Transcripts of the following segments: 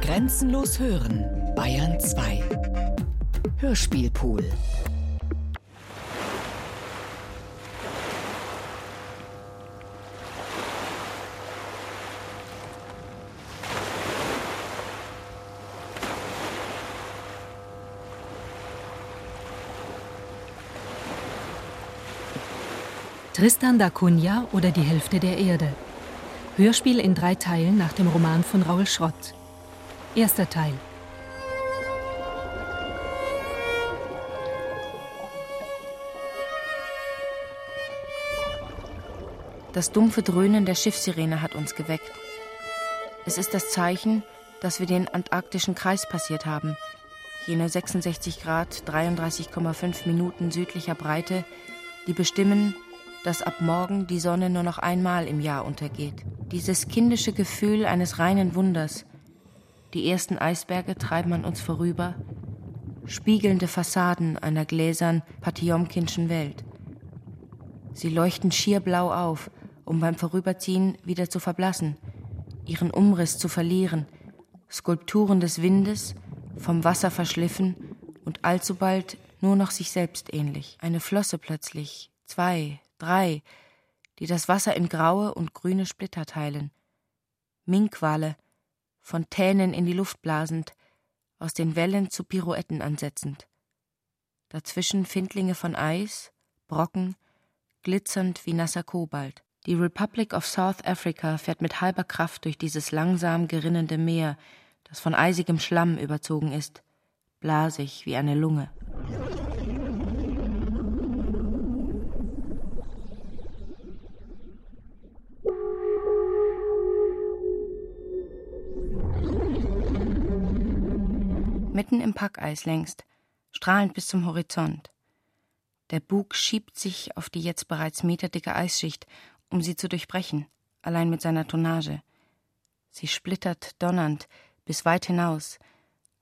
Grenzenlos hören, Bayern 2. Hörspielpool. Tristan da Cunha oder die Hälfte der Erde. Hörspiel in drei Teilen nach dem Roman von Raul Schrott. Erster Teil. Das dumpfe Dröhnen der Schiffssirene hat uns geweckt. Es ist das Zeichen, dass wir den antarktischen Kreis passiert haben, jene 66 Grad 33,5 Minuten südlicher Breite, die bestimmen, dass ab morgen die Sonne nur noch einmal im Jahr untergeht. Dieses kindische Gefühl eines reinen Wunders. Die ersten Eisberge treiben an uns vorüber, spiegelnde Fassaden einer gläsern Patiomkinschen Welt. Sie leuchten schier blau auf, um beim Vorüberziehen wieder zu verblassen, ihren Umriss zu verlieren, Skulpturen des Windes, vom Wasser verschliffen und allzubald nur noch sich selbst ähnlich. Eine Flosse plötzlich, zwei, drei, die das Wasser in graue und grüne Splitter teilen. Minkwale, Fontänen in die Luft blasend, aus den Wellen zu Pirouetten ansetzend. Dazwischen Findlinge von Eis, Brocken, glitzernd wie nasser Kobalt. Die Republic of South Africa fährt mit halber Kraft durch dieses langsam gerinnende Meer, das von eisigem Schlamm überzogen ist, blasig wie eine Lunge. Mitten im Packeis längst, strahlend bis zum Horizont. Der Bug schiebt sich auf die jetzt bereits meterdicke Eisschicht, um sie zu durchbrechen, allein mit seiner Tonnage. Sie splittert donnernd bis weit hinaus.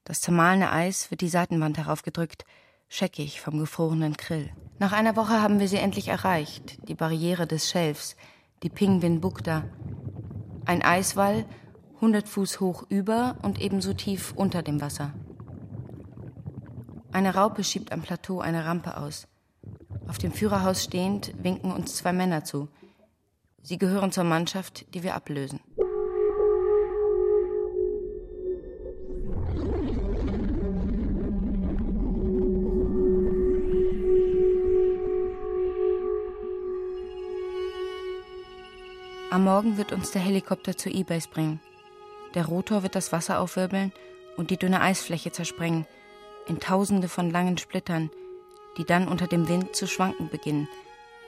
Das zermahlene Eis wird die Seitenwand heraufgedrückt, scheckig vom gefrorenen Krill. Nach einer Woche haben wir sie endlich erreicht, die Barriere des Schelfs, die Pingwin Bukta. Ein Eiswall, hundert Fuß hoch über und ebenso tief unter dem Wasser. Eine Raupe schiebt am Plateau eine Rampe aus. Auf dem Führerhaus stehend winken uns zwei Männer zu. Sie gehören zur Mannschaft, die wir ablösen. Am Morgen wird uns der Helikopter zur E-Base bringen. Der Rotor wird das Wasser aufwirbeln und die dünne Eisfläche zersprengen, in Tausende von langen Splittern, die dann unter dem Wind zu schwanken beginnen,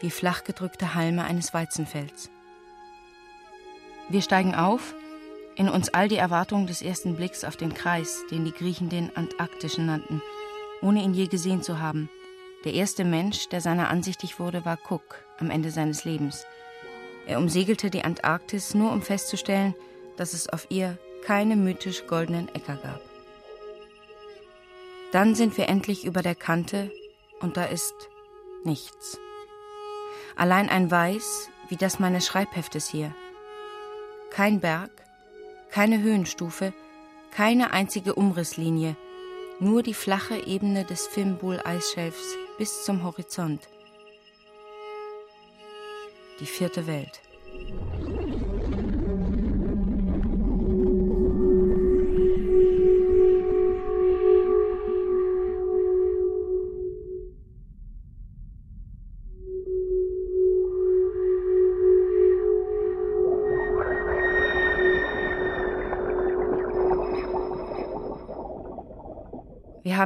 wie flachgedrückte Halme eines Weizenfelds. Wir steigen auf, in uns all die Erwartungen des ersten Blicks auf den Kreis, den die Griechen den Antarktischen nannten, ohne ihn je gesehen zu haben. Der erste Mensch, der seiner ansichtig wurde, war Cook am Ende seines Lebens. Er umsegelte die Antarktis nur, um festzustellen, dass es auf ihr keine mythisch goldenen Äcker gab. Dann sind wir endlich über der Kante und da ist nichts. Allein ein Weiß wie das meines Schreibheftes hier. Kein Berg, keine Höhenstufe, keine einzige Umrisslinie, nur die flache Ebene des Fimbul-Eisschelfs bis zum Horizont. Die vierte Welt.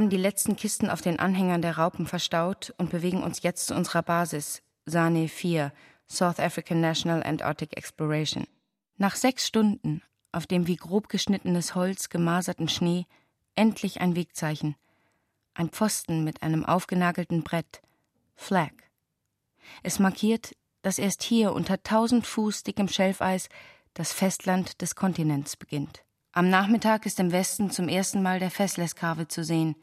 Haben die letzten Kisten auf den Anhängern der Raupen verstaut und bewegen uns jetzt zu unserer Basis, Sane 4, South African National Antarctic Exploration. Nach sechs Stunden auf dem wie grob geschnittenes Holz gemaserten Schnee endlich ein Wegzeichen. Ein Pfosten mit einem aufgenagelten Brett. Flag. Es markiert, dass erst hier unter tausend Fuß dickem Schelfeis das Festland des Kontinents beginnt. Am Nachmittag ist im Westen zum ersten Mal der Fessleskarve zu sehen,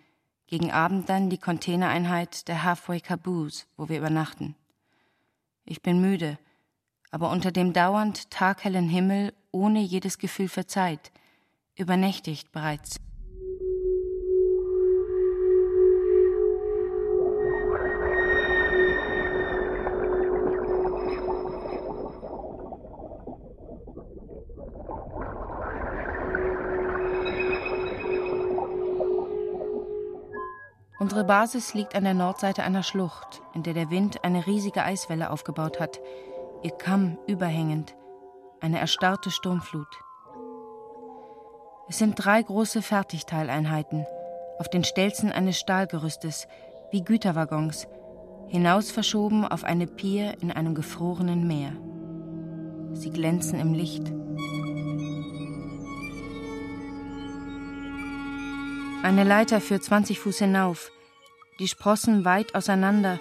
gegen Abend dann die Containereinheit der Halfway Caboose, wo wir übernachten. Ich bin müde, aber unter dem dauernd taghellen Himmel ohne jedes Gefühl für Zeit, übernächtigt bereits. Unsere Basis liegt an der Nordseite einer Schlucht, in der der Wind eine riesige Eiswelle aufgebaut hat, ihr Kamm überhängend, eine erstarrte Sturmflut. Es sind drei große Fertigteileinheiten, auf den Stelzen eines Stahlgerüstes, wie Güterwaggons, hinaus verschoben auf eine Pier in einem gefrorenen Meer. Sie glänzen im Licht. Eine Leiter führt 20 Fuß hinauf, die Sprossen weit auseinander,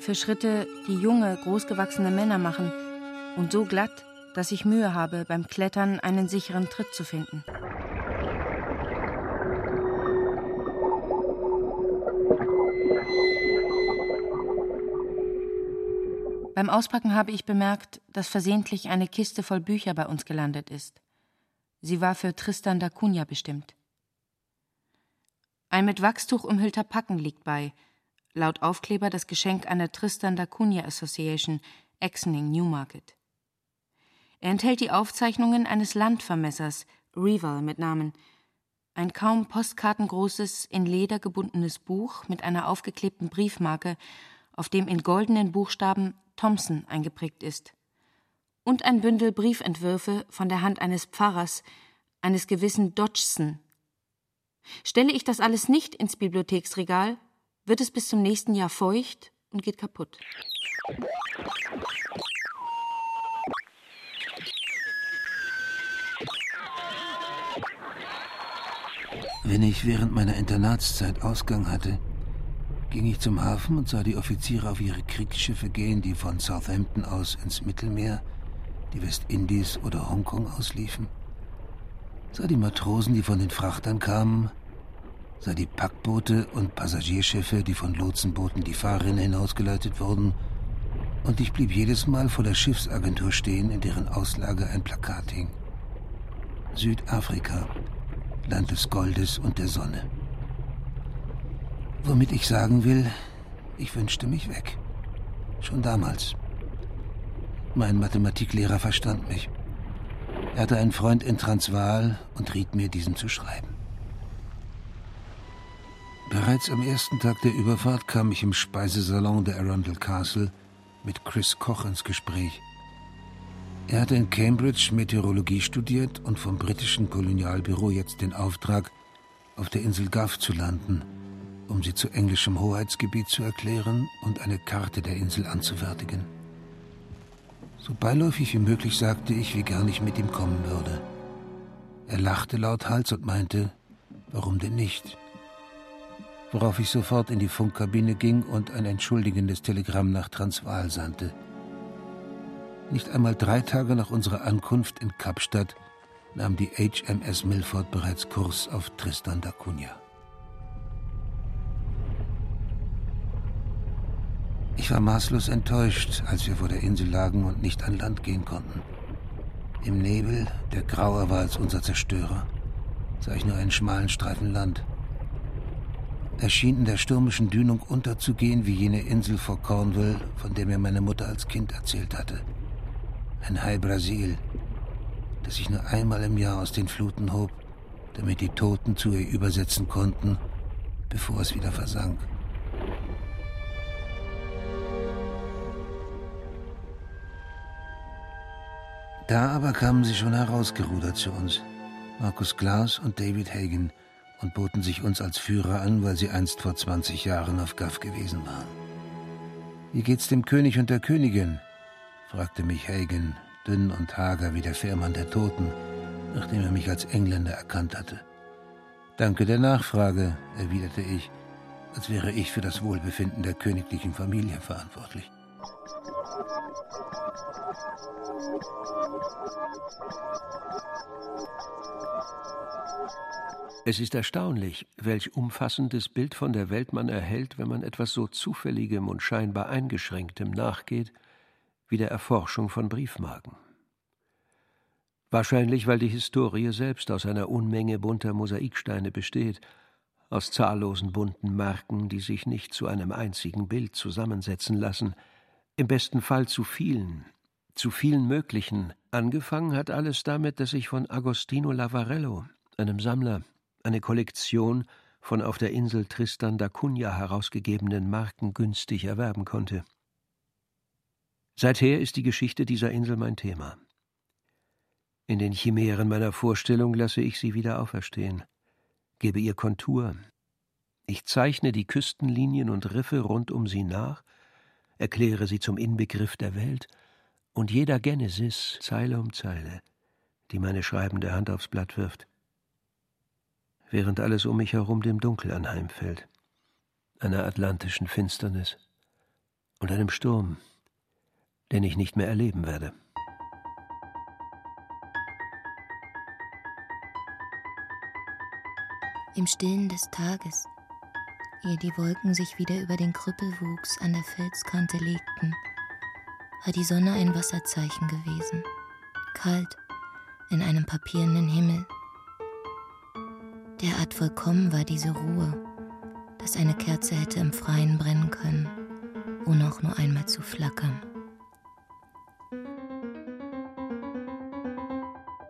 für Schritte, die junge, großgewachsene Männer machen und so glatt, dass ich Mühe habe, beim Klettern einen sicheren Tritt zu finden. Beim Auspacken habe ich bemerkt, dass versehentlich eine Kiste voll Bücher bei uns gelandet ist. Sie war für Tristan da Cunha bestimmt. Ein mit Wachstuch umhüllter Packen liegt bei. Laut Aufkleber das Geschenk einer Tristan da Cunha Association, Exening, Newmarket. Er enthält die Aufzeichnungen eines Landvermessers, Rival mit Namen, ein kaum postkartengroßes, in Leder gebundenes Buch mit einer aufgeklebten Briefmarke, auf dem in goldenen Buchstaben Thompson eingeprägt ist, und ein Bündel Briefentwürfe von der Hand eines Pfarrers, eines gewissen Dodgson, Stelle ich das alles nicht ins Bibliotheksregal, wird es bis zum nächsten Jahr feucht und geht kaputt. Wenn ich während meiner Internatszeit Ausgang hatte, ging ich zum Hafen und sah die Offiziere auf ihre Kriegsschiffe gehen, die von Southampton aus ins Mittelmeer, die Westindies oder Hongkong ausliefen sah die Matrosen, die von den Frachtern kamen, sah die Packboote und Passagierschiffe, die von Lotsenbooten die Fahrrinne hinausgeleitet wurden, und ich blieb jedes Mal vor der Schiffsagentur stehen, in deren Auslage ein Plakat hing. Südafrika, Land des Goldes und der Sonne. Womit ich sagen will, ich wünschte mich weg. Schon damals. Mein Mathematiklehrer verstand mich. Er hatte einen Freund in Transvaal und riet mir, diesen zu schreiben. Bereits am ersten Tag der Überfahrt kam ich im Speisesalon der Arundel Castle mit Chris Koch ins Gespräch. Er hatte in Cambridge Meteorologie studiert und vom britischen Kolonialbüro jetzt den Auftrag, auf der Insel Guff zu landen, um sie zu englischem Hoheitsgebiet zu erklären und eine Karte der Insel anzufertigen. So beiläufig wie möglich sagte ich, wie gern ich mit ihm kommen würde. Er lachte lauthals und meinte, warum denn nicht? Worauf ich sofort in die Funkkabine ging und ein entschuldigendes Telegramm nach Transvaal sandte. Nicht einmal drei Tage nach unserer Ankunft in Kapstadt nahm die HMS Milford bereits Kurs auf Tristan da Cunha. Ich war maßlos enttäuscht, als wir vor der Insel lagen und nicht an Land gehen konnten. Im Nebel, der grauer war als unser Zerstörer, sah ich nur einen schmalen Streifen Land. Er schien in der stürmischen Dünung unterzugehen wie jene Insel vor Cornwall, von der mir meine Mutter als Kind erzählt hatte. Ein Hai Brasil, das sich nur einmal im Jahr aus den Fluten hob, damit die Toten zu ihr übersetzen konnten, bevor es wieder versank. Da aber kamen sie schon herausgerudert zu uns, Markus Klaus und David Hagen, und boten sich uns als Führer an, weil sie einst vor 20 Jahren auf Gaff gewesen waren. Wie geht's dem König und der Königin? fragte mich Hagen, dünn und hager wie der Fährmann der Toten, nachdem er mich als Engländer erkannt hatte. Danke der Nachfrage, erwiderte ich, als wäre ich für das Wohlbefinden der königlichen Familie verantwortlich. Es ist erstaunlich, welch umfassendes Bild von der Welt man erhält, wenn man etwas so Zufälligem und scheinbar Eingeschränktem nachgeht, wie der Erforschung von Briefmarken. Wahrscheinlich, weil die Historie selbst aus einer Unmenge bunter Mosaiksteine besteht, aus zahllosen bunten Marken, die sich nicht zu einem einzigen Bild zusammensetzen lassen, im besten Fall zu vielen, zu vielen möglichen. Angefangen hat alles damit, dass ich von Agostino Lavarello, einem Sammler, eine Kollektion von auf der Insel Tristan da Cunha herausgegebenen Marken günstig erwerben konnte. Seither ist die Geschichte dieser Insel mein Thema. In den Chimären meiner Vorstellung lasse ich sie wieder auferstehen, gebe ihr Kontur. Ich zeichne die Küstenlinien und Riffe rund um sie nach, erkläre sie zum Inbegriff der Welt und jeder Genesis Zeile um Zeile, die meine schreibende Hand aufs Blatt wirft während alles um mich herum dem Dunkel anheimfällt, einer atlantischen Finsternis und einem Sturm, den ich nicht mehr erleben werde. Im Stillen des Tages, ehe die Wolken sich wieder über den Krüppelwuchs an der Felskante legten, war die Sonne ein Wasserzeichen gewesen, kalt in einem papierenden Himmel Derart vollkommen war diese Ruhe, dass eine Kerze hätte im Freien brennen können, ohne auch nur einmal zu flackern.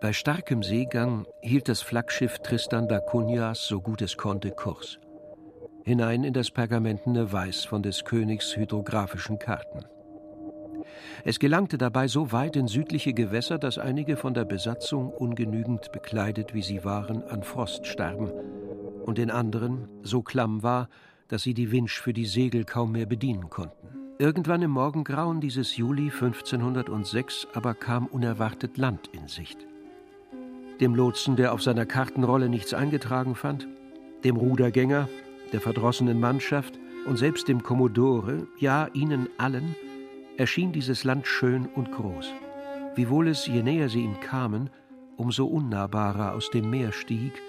Bei starkem Seegang hielt das Flaggschiff Tristan da Cunhas so gut es konnte Kurs. Hinein in das pergamentene Weiß von des Königs hydrographischen Karten. Es gelangte dabei so weit in südliche Gewässer, dass einige von der Besatzung, ungenügend bekleidet wie sie waren, an Frost starben und den anderen so klamm war, dass sie die Winsch für die Segel kaum mehr bedienen konnten. Irgendwann im Morgengrauen dieses Juli 1506 aber kam unerwartet Land in Sicht. Dem Lotsen, der auf seiner Kartenrolle nichts eingetragen fand, dem Rudergänger, der verdrossenen Mannschaft und selbst dem Kommodore, ja ihnen allen, erschien dieses Land schön und groß, wiewohl es, je näher sie ihm kamen, umso unnahbarer aus dem Meer stieg,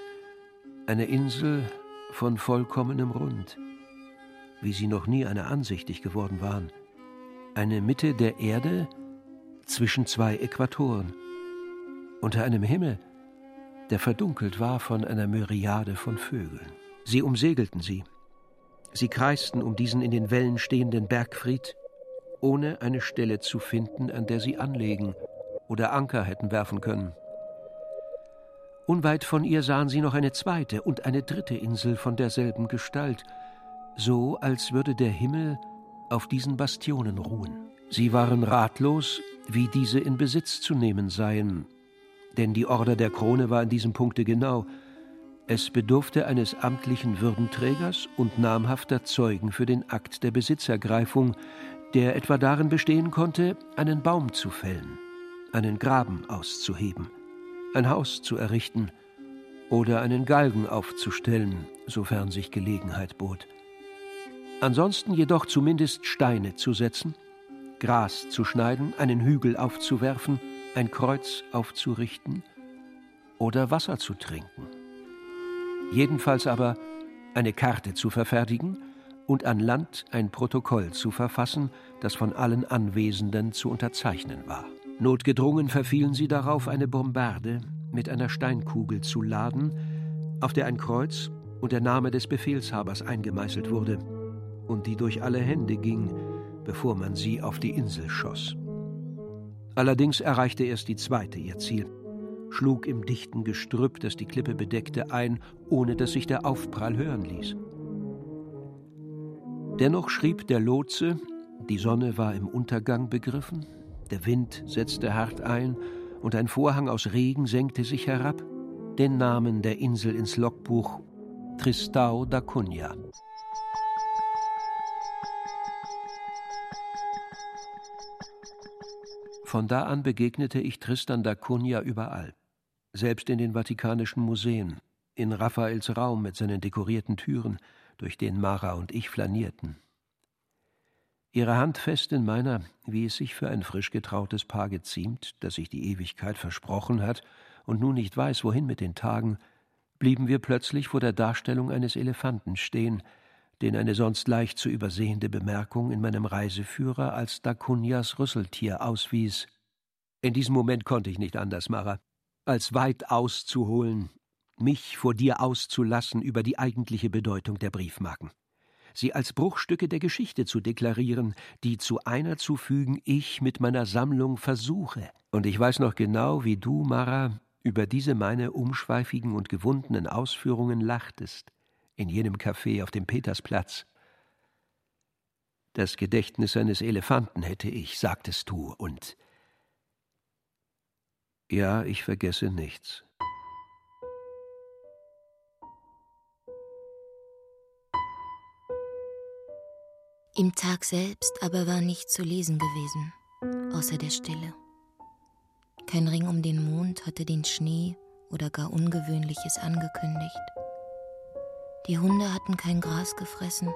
eine Insel von vollkommenem Rund, wie sie noch nie eine ansichtig geworden waren, eine Mitte der Erde zwischen zwei Äquatoren, unter einem Himmel, der verdunkelt war von einer Myriade von Vögeln. Sie umsegelten sie, sie kreisten um diesen in den Wellen stehenden Bergfried ohne eine Stelle zu finden, an der sie anlegen oder Anker hätten werfen können. Unweit von ihr sahen sie noch eine zweite und eine dritte Insel von derselben Gestalt, so als würde der Himmel auf diesen Bastionen ruhen. Sie waren ratlos, wie diese in Besitz zu nehmen seien, denn die Order der Krone war in diesem Punkte genau. Es bedurfte eines amtlichen Würdenträgers und namhafter Zeugen für den Akt der Besitzergreifung, der etwa darin bestehen konnte, einen Baum zu fällen, einen Graben auszuheben, ein Haus zu errichten oder einen Galgen aufzustellen, sofern sich Gelegenheit bot. Ansonsten jedoch zumindest Steine zu setzen, Gras zu schneiden, einen Hügel aufzuwerfen, ein Kreuz aufzurichten oder Wasser zu trinken. Jedenfalls aber eine Karte zu verfertigen und an Land ein Protokoll zu verfassen, das von allen Anwesenden zu unterzeichnen war. Notgedrungen verfielen sie darauf, eine Bombarde mit einer Steinkugel zu laden, auf der ein Kreuz und der Name des Befehlshabers eingemeißelt wurde und die durch alle Hände ging, bevor man sie auf die Insel schoss. Allerdings erreichte erst die zweite ihr Ziel, schlug im dichten Gestrüpp, das die Klippe bedeckte, ein, ohne dass sich der Aufprall hören ließ. Dennoch schrieb der Lotse, die Sonne war im Untergang begriffen, der Wind setzte hart ein und ein Vorhang aus Regen senkte sich herab, den Namen der Insel ins Logbuch Tristao da Cunha. Von da an begegnete ich Tristan da Cunha überall, selbst in den Vatikanischen Museen, in Raphaels Raum mit seinen dekorierten Türen, durch den Mara und ich flanierten. Ihre Hand fest in meiner, wie es sich für ein frisch getrautes Paar geziemt, das sich die Ewigkeit versprochen hat und nun nicht weiß, wohin mit den Tagen, blieben wir plötzlich vor der Darstellung eines Elefanten stehen, den eine sonst leicht zu übersehende Bemerkung in meinem Reiseführer als Dacunias Rüsseltier auswies. In diesem Moment konnte ich nicht anders, Mara. als weit auszuholen, mich vor dir auszulassen über die eigentliche Bedeutung der Briefmarken, sie als Bruchstücke der Geschichte zu deklarieren, die zu einer zu fügen ich mit meiner Sammlung versuche. Und ich weiß noch genau, wie du, Mara, über diese meine umschweifigen und gewundenen Ausführungen lachtest, in jenem Café auf dem Petersplatz. Das Gedächtnis eines Elefanten hätte ich, sagtest du, und ja, ich vergesse nichts. Im Tag selbst aber war nichts zu lesen gewesen, außer der Stille. Kein Ring um den Mond hatte den Schnee oder gar Ungewöhnliches angekündigt. Die Hunde hatten kein Gras gefressen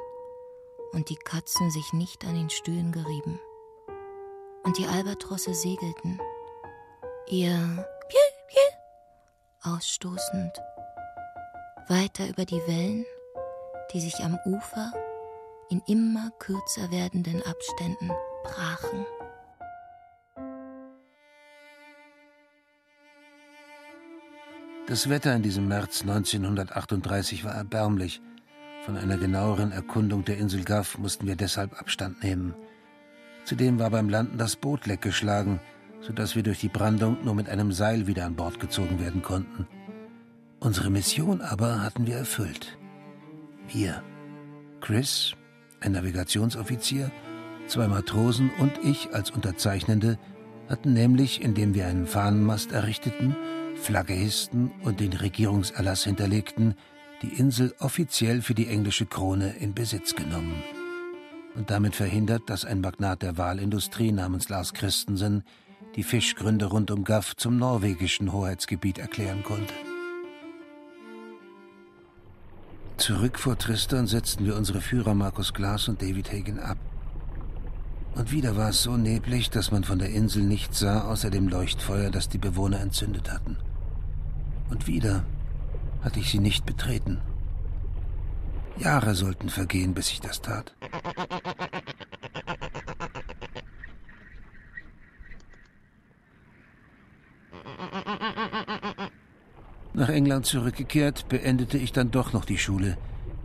und die Katzen sich nicht an den Stühlen gerieben. Und die Albatrosse segelten, ihr Piu, Piu ausstoßend, weiter über die Wellen, die sich am Ufer in immer kürzer werdenden Abständen brachen. Das Wetter in diesem März 1938 war erbärmlich. Von einer genaueren Erkundung der Insel Gaff mussten wir deshalb Abstand nehmen. Zudem war beim Landen das Boot leckgeschlagen, sodass wir durch die Brandung nur mit einem Seil wieder an Bord gezogen werden konnten. Unsere Mission aber hatten wir erfüllt. Wir, Chris, ein Navigationsoffizier, zwei Matrosen und ich als Unterzeichnende hatten nämlich, indem wir einen Fahnenmast errichteten, Flagge hissten und den Regierungserlass hinterlegten, die Insel offiziell für die englische Krone in Besitz genommen und damit verhindert, dass ein Magnat der Walindustrie namens Lars Christensen die Fischgründe rund um Gaff zum norwegischen Hoheitsgebiet erklären konnte. Zurück vor Tristan setzten wir unsere Führer Markus Glas und David Hagen ab. Und wieder war es so neblig, dass man von der Insel nichts sah, außer dem Leuchtfeuer, das die Bewohner entzündet hatten. Und wieder hatte ich sie nicht betreten. Jahre sollten vergehen, bis ich das tat. Nach England zurückgekehrt, beendete ich dann doch noch die Schule,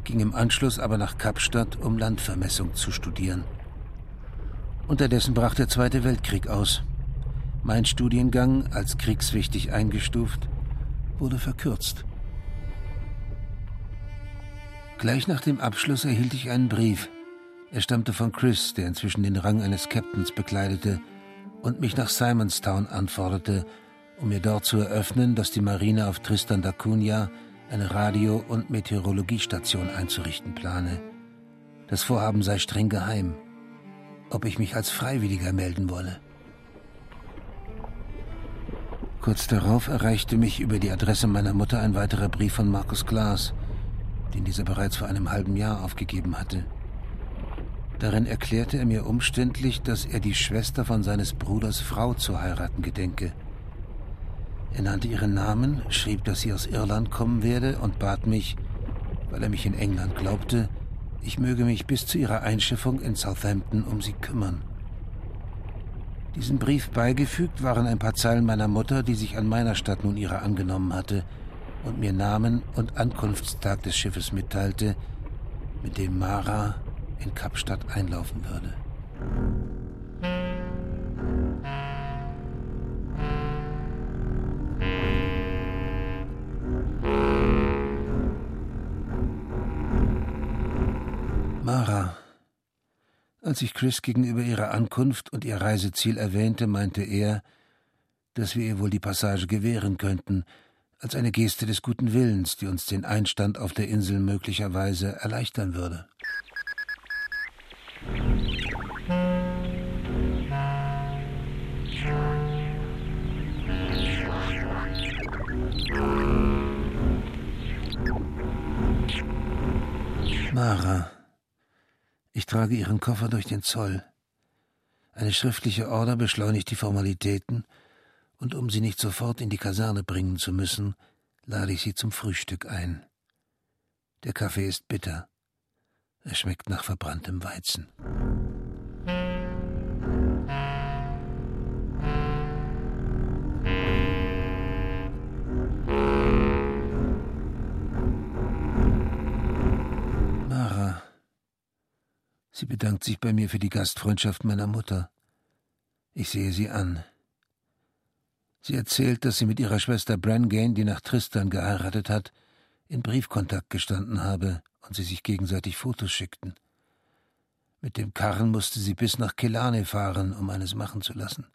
ging im Anschluss aber nach Kapstadt, um Landvermessung zu studieren. Unterdessen brach der Zweite Weltkrieg aus. Mein Studiengang, als kriegswichtig eingestuft, wurde verkürzt. Gleich nach dem Abschluss erhielt ich einen Brief. Er stammte von Chris, der inzwischen den Rang eines Captains bekleidete und mich nach Simonstown anforderte, um mir dort zu eröffnen, dass die Marine auf Tristan da Cunha eine Radio- und Meteorologiestation einzurichten plane. Das Vorhaben sei streng geheim. Ob ich mich als Freiwilliger melden wolle. Kurz darauf erreichte mich über die Adresse meiner Mutter ein weiterer Brief von Markus Glas, den dieser bereits vor einem halben Jahr aufgegeben hatte. Darin erklärte er mir umständlich, dass er die Schwester von seines Bruders Frau zu heiraten gedenke. Er nannte ihren Namen, schrieb, dass sie aus Irland kommen werde und bat mich, weil er mich in England glaubte, ich möge mich bis zu ihrer Einschiffung in Southampton um sie kümmern. Diesem Brief beigefügt waren ein paar Zeilen meiner Mutter, die sich an meiner Stadt nun ihrer angenommen hatte und mir Namen und Ankunftstag des Schiffes mitteilte, mit dem Mara in Kapstadt einlaufen würde. Als ich Chris gegenüber ihrer Ankunft und ihr Reiseziel erwähnte, meinte er, dass wir ihr wohl die Passage gewähren könnten, als eine Geste des guten Willens, die uns den Einstand auf der Insel möglicherweise erleichtern würde. Mara. Ich trage Ihren Koffer durch den Zoll. Eine schriftliche Order beschleunigt die Formalitäten, und um Sie nicht sofort in die Kaserne bringen zu müssen, lade ich Sie zum Frühstück ein. Der Kaffee ist bitter. Er schmeckt nach verbranntem Weizen. Sie bedankt sich bei mir für die Gastfreundschaft meiner Mutter. Ich sehe sie an. Sie erzählt, dass sie mit ihrer Schwester Brangane, die nach Tristan geheiratet hat, in Briefkontakt gestanden habe und sie sich gegenseitig Fotos schickten. Mit dem Karren musste sie bis nach Kelane fahren, um eines machen zu lassen.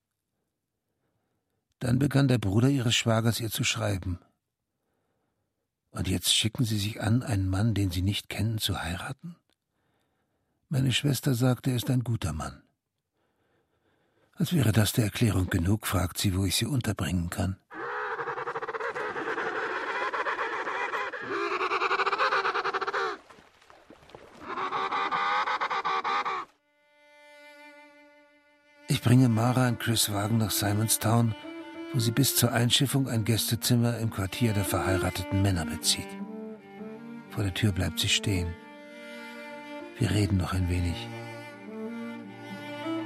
Dann begann der Bruder ihres Schwagers ihr zu schreiben. Und jetzt schicken sie sich an, einen Mann, den sie nicht kennen, zu heiraten? Meine Schwester sagt, er ist ein guter Mann. Als wäre das der Erklärung genug, fragt sie, wo ich sie unterbringen kann. Ich bringe Mara und Chris Wagen nach Simonstown, wo sie bis zur Einschiffung ein Gästezimmer im Quartier der verheirateten Männer bezieht. Vor der Tür bleibt sie stehen. Wir reden noch ein wenig.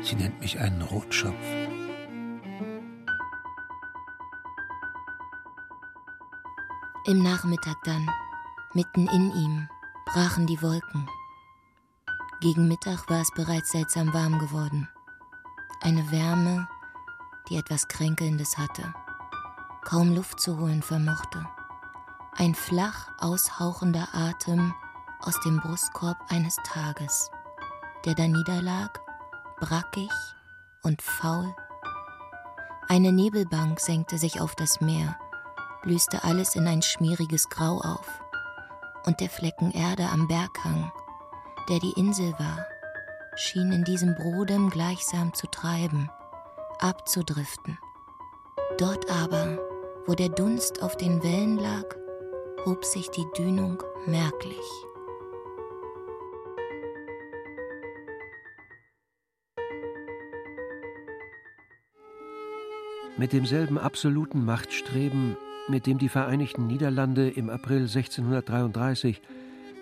Sie nennt mich einen Rotschopf. Im Nachmittag dann, mitten in ihm, brachen die Wolken. Gegen Mittag war es bereits seltsam warm geworden. Eine Wärme, die etwas Kränkelndes hatte, kaum Luft zu holen vermochte. Ein flach aushauchender Atem aus dem Brustkorb eines Tages, der da niederlag brackig und faul. Eine Nebelbank senkte sich auf das Meer, löste alles in ein schmieriges Grau auf. Und der Flecken Erde am Berghang, der die Insel war, schien in diesem Brodem gleichsam zu treiben, abzudriften. Dort aber, wo der Dunst auf den Wellen lag, hob sich die Dünung merklich. Mit demselben absoluten Machtstreben, mit dem die Vereinigten Niederlande im April 1633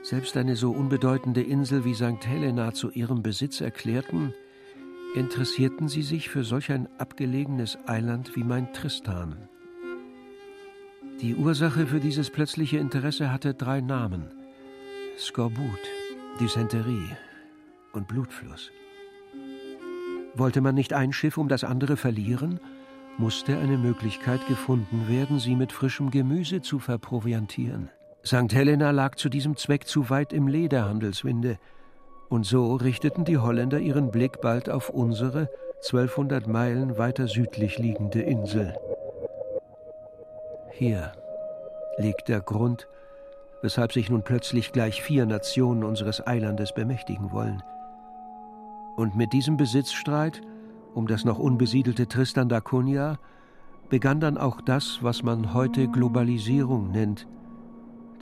selbst eine so unbedeutende Insel wie St. Helena zu ihrem Besitz erklärten, interessierten sie sich für solch ein abgelegenes Eiland wie mein Tristan. Die Ursache für dieses plötzliche Interesse hatte drei Namen: Skorbut, Dysenterie und Blutfluss. Wollte man nicht ein Schiff um das andere verlieren? Musste eine Möglichkeit gefunden werden, sie mit frischem Gemüse zu verproviantieren. St. Helena lag zu diesem Zweck zu weit im Lederhandelswinde, und so richteten die Holländer ihren Blick bald auf unsere 1200 Meilen weiter südlich liegende Insel. Hier liegt der Grund, weshalb sich nun plötzlich gleich vier Nationen unseres Eilandes bemächtigen wollen. Und mit diesem Besitzstreit um das noch unbesiedelte Tristan da Cunha begann dann auch das, was man heute Globalisierung nennt.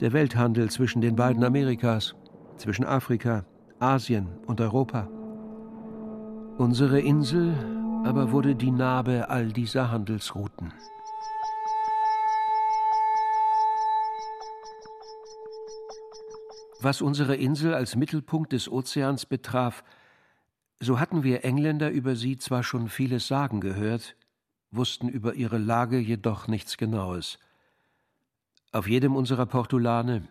Der Welthandel zwischen den beiden Amerikas, zwischen Afrika, Asien und Europa. Unsere Insel aber wurde die Narbe all dieser Handelsrouten. Was unsere Insel als Mittelpunkt des Ozeans betraf, so hatten wir Engländer über sie zwar schon vieles sagen gehört, wussten über ihre Lage jedoch nichts Genaues. Auf jedem unserer Portulane,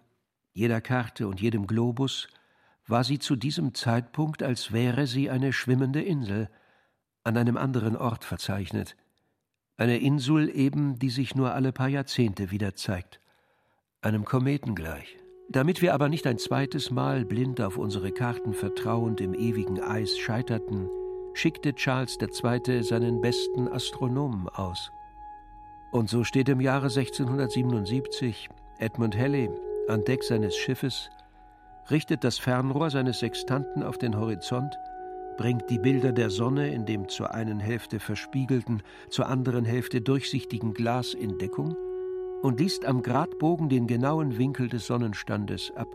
jeder Karte und jedem Globus war sie zu diesem Zeitpunkt, als wäre sie eine schwimmende Insel, an einem anderen Ort verzeichnet. Eine Insel eben, die sich nur alle paar Jahrzehnte wieder zeigt, einem Kometen gleich. Damit wir aber nicht ein zweites Mal blind auf unsere Karten vertrauend im ewigen Eis scheiterten, schickte Charles II. seinen besten Astronomen aus. Und so steht im Jahre 1677 Edmund Halley an Deck seines Schiffes, richtet das Fernrohr seines Sextanten auf den Horizont, bringt die Bilder der Sonne in dem zur einen Hälfte verspiegelten, zur anderen Hälfte durchsichtigen Glas in Deckung und liest am Gradbogen den genauen Winkel des Sonnenstandes ab,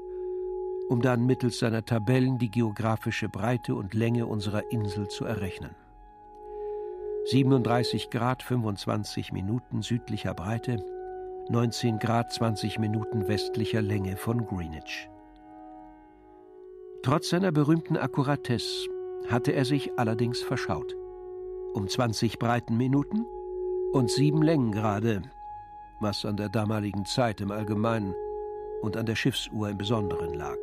um dann mittels seiner Tabellen die geografische Breite und Länge unserer Insel zu errechnen. 37 Grad 25 Minuten südlicher Breite, 19 Grad 20 Minuten westlicher Länge von Greenwich. Trotz seiner berühmten Akkuratesse hatte er sich allerdings verschaut. Um 20 Breitenminuten und sieben Längengrade was an der damaligen Zeit im Allgemeinen und an der Schiffsuhr im Besonderen lag.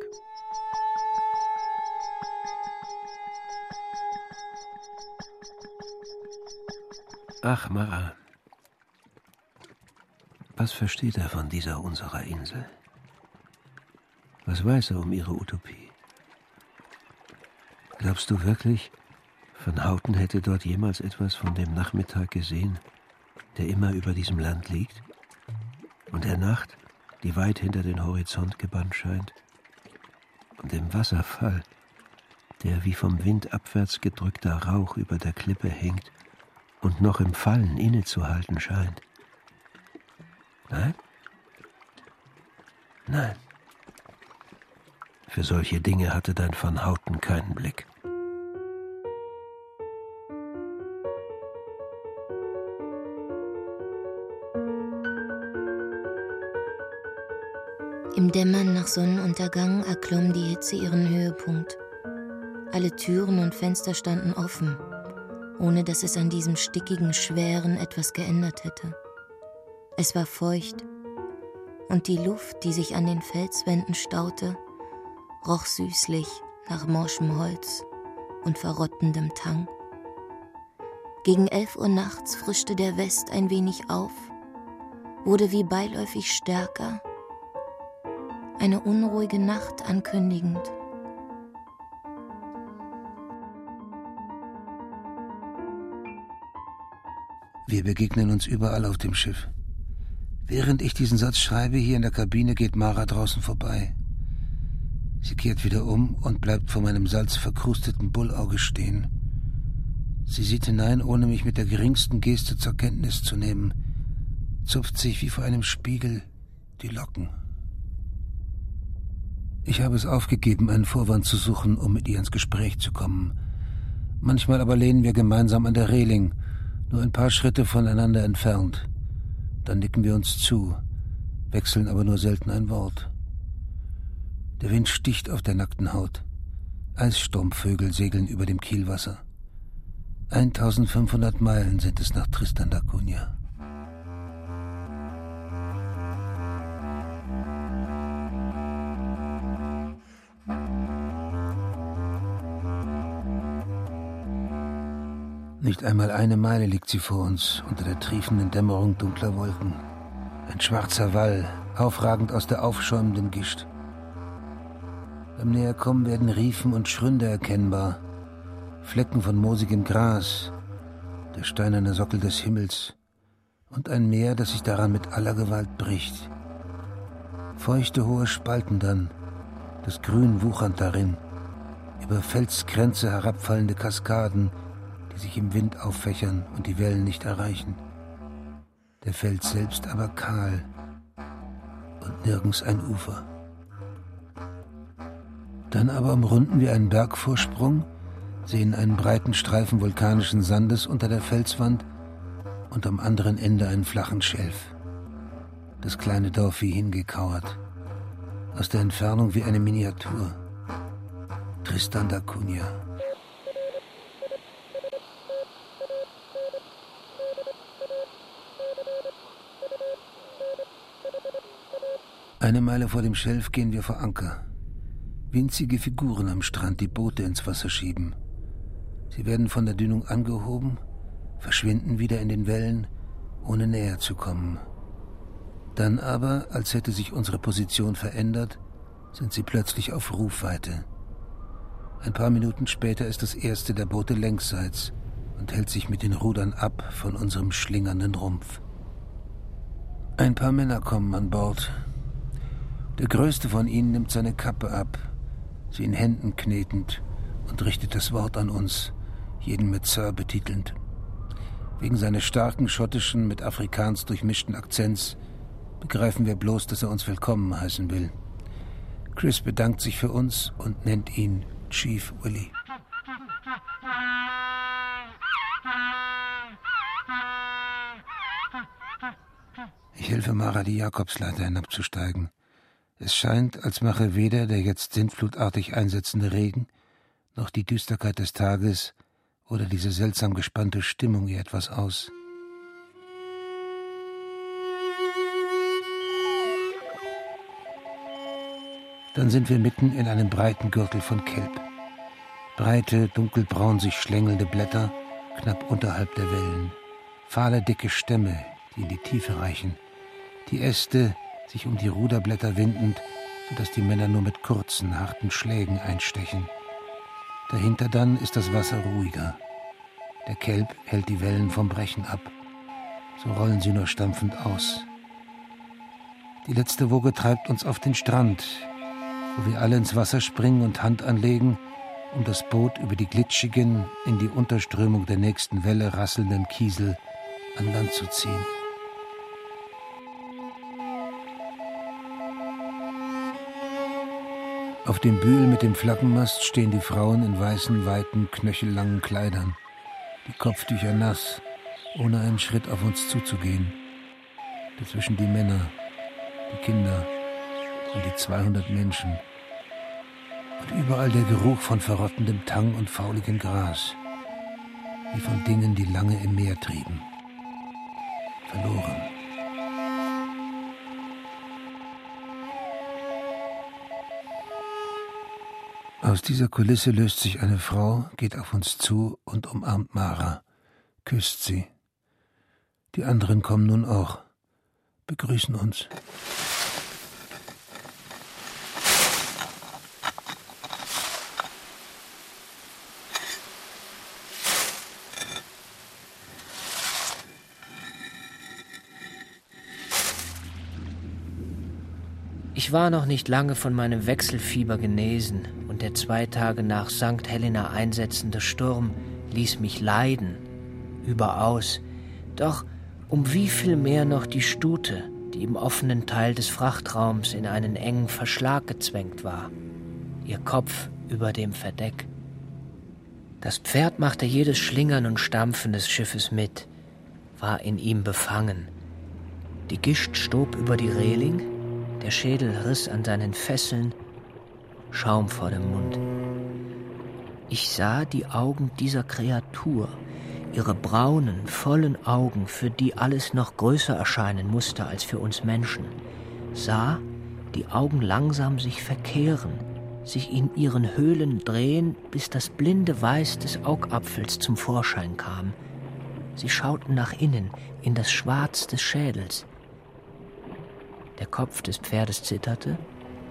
Ach, Mara, was versteht er von dieser unserer Insel? Was weiß er um ihre Utopie? Glaubst du wirklich, Van Houten hätte dort jemals etwas von dem Nachmittag gesehen, der immer über diesem Land liegt? Und der Nacht, die weit hinter den Horizont gebannt scheint? Und dem Wasserfall, der wie vom Wind abwärts gedrückter Rauch über der Klippe hängt und noch im Fallen innezuhalten scheint? Nein? Nein. Für solche Dinge hatte dein Van Houten keinen Blick. Im Dämmern nach Sonnenuntergang erklomm die Hitze ihren Höhepunkt. Alle Türen und Fenster standen offen, ohne dass es an diesem stickigen Schweren etwas geändert hätte. Es war feucht, und die Luft, die sich an den Felswänden staute, roch süßlich nach morschem Holz und verrottendem Tang. Gegen elf Uhr nachts frischte der West ein wenig auf, wurde wie beiläufig stärker, eine unruhige Nacht ankündigend. Wir begegnen uns überall auf dem Schiff. Während ich diesen Satz schreibe, hier in der Kabine geht Mara draußen vorbei. Sie kehrt wieder um und bleibt vor meinem salzverkrusteten Bullauge stehen. Sie sieht hinein, ohne mich mit der geringsten Geste zur Kenntnis zu nehmen, zupft sich wie vor einem Spiegel die Locken. Ich habe es aufgegeben, einen Vorwand zu suchen, um mit ihr ins Gespräch zu kommen. Manchmal aber lehnen wir gemeinsam an der Reling, nur ein paar Schritte voneinander entfernt. Dann nicken wir uns zu, wechseln aber nur selten ein Wort. Der Wind sticht auf der nackten Haut. Eissturmvögel segeln über dem Kielwasser. 1500 Meilen sind es nach Tristan da Cunha. Nicht einmal eine Meile liegt sie vor uns unter der triefenden Dämmerung dunkler Wolken. Ein schwarzer Wall, aufragend aus der aufschäumenden Gischt. Beim Näherkommen werden Riefen und Schründe erkennbar, Flecken von moosigem Gras, der steinerne Sockel des Himmels und ein Meer, das sich daran mit aller Gewalt bricht. Feuchte hohe Spalten dann, das Grün wuchernd darin, über Felskränze herabfallende Kaskaden, sich im Wind auffächern und die Wellen nicht erreichen. Der Fels selbst aber kahl und nirgends ein Ufer. Dann aber umrunden wir einen Bergvorsprung, sehen einen breiten Streifen vulkanischen Sandes unter der Felswand und am anderen Ende einen flachen Schelf. Das kleine Dorf wie hingekauert, aus der Entfernung wie eine Miniatur. Tristan da Cunha. Eine Meile vor dem Schelf gehen wir vor Anker. Winzige Figuren am Strand, die Boote ins Wasser schieben. Sie werden von der Dünung angehoben, verschwinden wieder in den Wellen, ohne näher zu kommen. Dann aber, als hätte sich unsere Position verändert, sind sie plötzlich auf Rufweite. Ein paar Minuten später ist das erste der Boote längsseits und hält sich mit den Rudern ab von unserem schlingernden Rumpf. Ein paar Männer kommen an Bord. Der größte von ihnen nimmt seine Kappe ab, sie in Händen knetend und richtet das Wort an uns, jeden mit Sir betitelnd. Wegen seines starken schottischen, mit Afrikaans durchmischten Akzents begreifen wir bloß, dass er uns willkommen heißen will. Chris bedankt sich für uns und nennt ihn Chief Willie. Ich helfe Mara, die Jakobsleiter hinabzusteigen. Es scheint, als mache weder der jetzt sintflutartig einsetzende Regen, noch die Düsterkeit des Tages oder diese seltsam gespannte Stimmung ihr etwas aus. Dann sind wir mitten in einem breiten Gürtel von Kelp. Breite, dunkelbraun sich schlängelnde Blätter, knapp unterhalb der Wellen. Fahle, dicke Stämme, die in die Tiefe reichen. Die Äste sich um die Ruderblätter windend, sodass die Männer nur mit kurzen, harten Schlägen einstechen. Dahinter dann ist das Wasser ruhiger. Der Kelb hält die Wellen vom Brechen ab. So rollen sie nur stampfend aus. Die letzte Woge treibt uns auf den Strand, wo wir alle ins Wasser springen und Hand anlegen, um das Boot über die glitschigen, in die Unterströmung der nächsten Welle rasselnden Kiesel an Land zu ziehen. Auf dem Bühl mit dem Flaggenmast stehen die Frauen in weißen, weiten, knöchellangen Kleidern, die Kopftücher nass, ohne einen Schritt auf uns zuzugehen. Dazwischen die Männer, die Kinder und die 200 Menschen. Und überall der Geruch von verrottendem Tang und fauligem Gras, wie von Dingen, die lange im Meer trieben. Verloren. Aus dieser Kulisse löst sich eine Frau, geht auf uns zu und umarmt Mara, küsst sie. Die anderen kommen nun auch, begrüßen uns. Ich war noch nicht lange von meinem Wechselfieber genesen der zwei Tage nach St. Helena einsetzende Sturm ließ mich leiden, überaus. Doch um wie viel mehr noch die Stute, die im offenen Teil des Frachtraums in einen engen Verschlag gezwängt war, ihr Kopf über dem Verdeck. Das Pferd machte jedes Schlingern und Stampfen des Schiffes mit, war in ihm befangen. Die Gischt stob über die Reling, der Schädel riss an seinen Fesseln, Schaum vor dem Mund. Ich sah die Augen dieser Kreatur, ihre braunen, vollen Augen, für die alles noch größer erscheinen musste als für uns Menschen, sah die Augen langsam sich verkehren, sich in ihren Höhlen drehen, bis das blinde Weiß des Augapfels zum Vorschein kam. Sie schauten nach innen, in das Schwarz des Schädels. Der Kopf des Pferdes zitterte,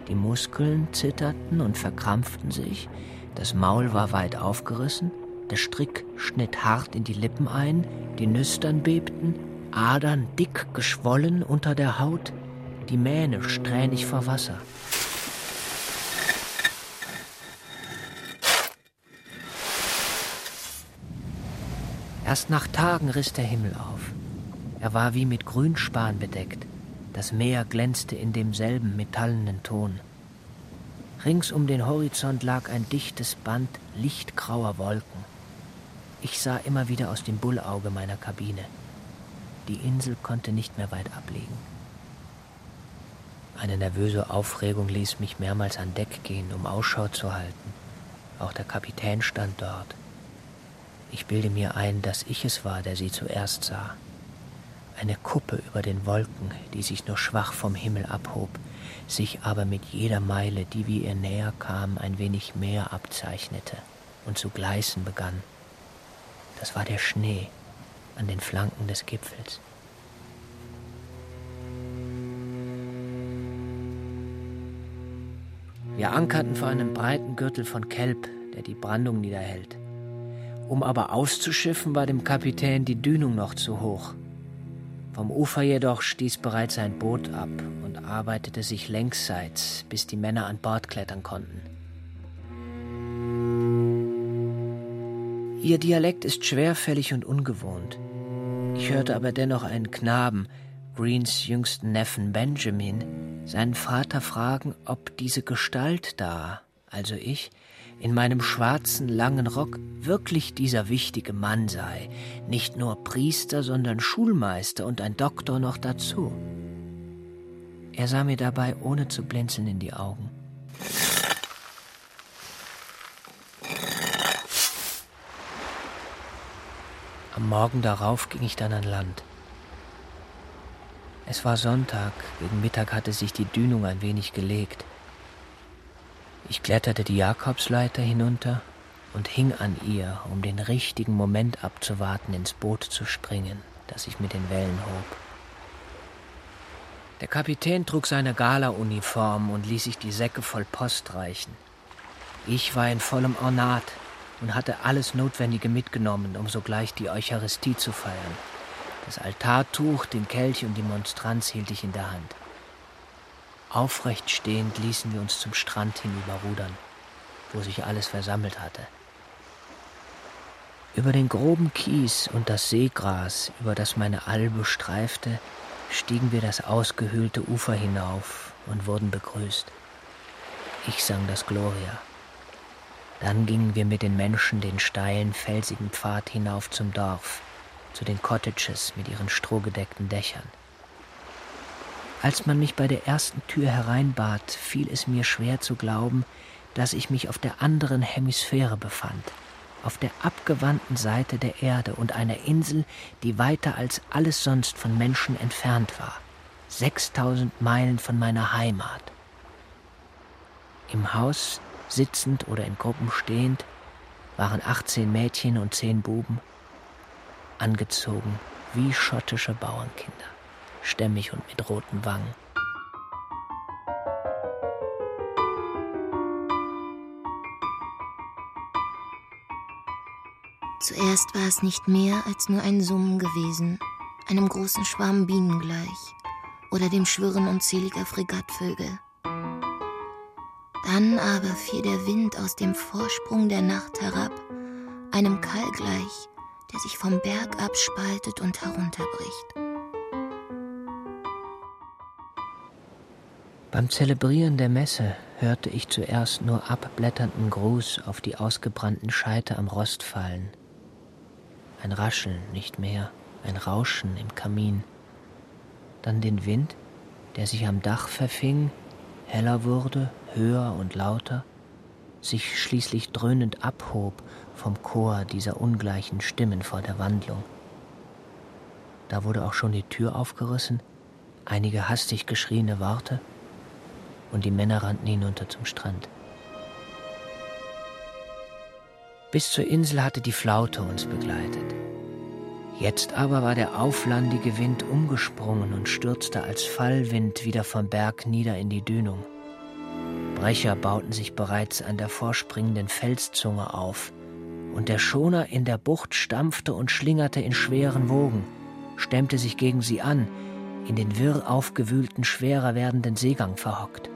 die Muskeln zitterten und verkrampften sich, das Maul war weit aufgerissen, der Strick schnitt hart in die Lippen ein, die Nüstern bebten, Adern dick geschwollen unter der Haut, die Mähne strähnig vor Wasser. Erst nach Tagen riss der Himmel auf. Er war wie mit Grünspan bedeckt. Das Meer glänzte in demselben metallenen Ton. Rings um den Horizont lag ein dichtes Band lichtgrauer Wolken. Ich sah immer wieder aus dem Bullauge meiner Kabine. Die Insel konnte nicht mehr weit ablegen. Eine nervöse Aufregung ließ mich mehrmals an Deck gehen, um Ausschau zu halten. Auch der Kapitän stand dort. Ich bilde mir ein, dass ich es war, der sie zuerst sah eine Kuppe über den Wolken, die sich nur schwach vom Himmel abhob, sich aber mit jeder Meile, die wir ihr näher kamen, ein wenig mehr abzeichnete und zu gleißen begann. Das war der Schnee an den Flanken des Gipfels. Wir ankerten vor einem breiten Gürtel von Kelp, der die Brandung niederhält. Um aber auszuschiffen, war dem Kapitän die Dünung noch zu hoch. Vom Ufer jedoch stieß bereits ein Boot ab und arbeitete sich längsseits, bis die Männer an Bord klettern konnten. Ihr Dialekt ist schwerfällig und ungewohnt. Ich hörte aber dennoch einen Knaben, Greens jüngsten Neffen Benjamin, seinen Vater fragen, ob diese Gestalt da, also ich, in meinem schwarzen langen Rock wirklich dieser wichtige Mann sei, nicht nur Priester, sondern Schulmeister und ein Doktor noch dazu. Er sah mir dabei ohne zu blinzeln in die Augen. Am Morgen darauf ging ich dann an Land. Es war Sonntag, gegen Mittag hatte sich die Dünung ein wenig gelegt. Ich kletterte die Jakobsleiter hinunter und hing an ihr, um den richtigen Moment abzuwarten, ins Boot zu springen. das sich mit den Wellen hob. Der Kapitän trug seine Gala-Uniform und ließ sich die Säcke voll Post reichen. Ich war in vollem Ornat und hatte alles Notwendige mitgenommen, um sogleich die Eucharistie zu feiern. Das Altartuch, den Kelch und die Monstranz hielt ich in der Hand. Aufrecht stehend ließen wir uns zum Strand hinüberrudern, wo sich alles versammelt hatte. Über den groben Kies und das Seegras, über das meine Albe streifte, stiegen wir das ausgehöhlte Ufer hinauf und wurden begrüßt. Ich sang das Gloria. Dann gingen wir mit den Menschen den steilen, felsigen Pfad hinauf zum Dorf, zu den Cottages mit ihren strohgedeckten Dächern. Als man mich bei der ersten Tür hereinbat, fiel es mir schwer zu glauben, dass ich mich auf der anderen Hemisphäre befand, auf der abgewandten Seite der Erde und einer Insel, die weiter als alles sonst von Menschen entfernt war, 6000 Meilen von meiner Heimat. Im Haus, sitzend oder in Gruppen stehend, waren 18 Mädchen und 10 Buben, angezogen wie schottische Bauernkinder, stämmig und mit roten Wangen. Zuerst war es nicht mehr als nur ein Summen gewesen, einem großen Schwarm Bienen gleich oder dem Schwirren unzähliger Fregattvögel. Dann aber fiel der Wind aus dem Vorsprung der Nacht herab, einem Kall gleich, der sich vom Berg abspaltet und herunterbricht. Beim Zelebrieren der Messe hörte ich zuerst nur abblätternden Gruß auf die ausgebrannten Scheite am Rost fallen. Ein Rascheln, nicht mehr, ein Rauschen im Kamin. Dann den Wind, der sich am Dach verfing, heller wurde, höher und lauter, sich schließlich dröhnend abhob vom Chor dieser ungleichen Stimmen vor der Wandlung. Da wurde auch schon die Tür aufgerissen, einige hastig geschrieene Worte, und die Männer rannten hinunter zum Strand. Bis zur Insel hatte die Flaute uns begleitet. Jetzt aber war der auflandige Wind umgesprungen und stürzte als Fallwind wieder vom Berg nieder in die Dünung. Brecher bauten sich bereits an der vorspringenden Felszunge auf, und der Schoner in der Bucht stampfte und schlingerte in schweren Wogen, stemmte sich gegen sie an, in den wirr aufgewühlten, schwerer werdenden Seegang verhockt.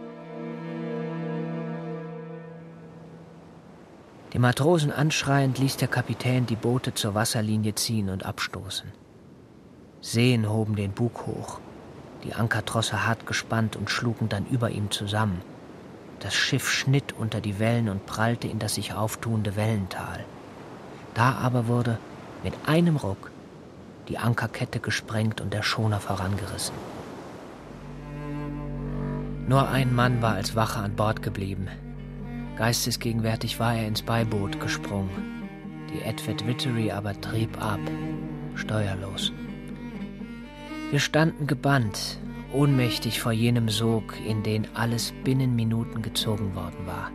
Die Matrosen anschreiend ließ der Kapitän die Boote zur Wasserlinie ziehen und abstoßen. Seen hoben den Bug hoch, die Ankertrosse hart gespannt und schlugen dann über ihm zusammen. Das Schiff schnitt unter die Wellen und prallte in das sich auftuende Wellental. Da aber wurde mit einem Ruck die Ankerkette gesprengt und der Schoner vorangerissen. Nur ein Mann war als Wache an Bord geblieben, Geistesgegenwärtig war er ins Beiboot gesprungen. Die Edward Vittery aber trieb ab, steuerlos. Wir standen gebannt, ohnmächtig vor jenem Sog, in den alles binnen Minuten gezogen worden war,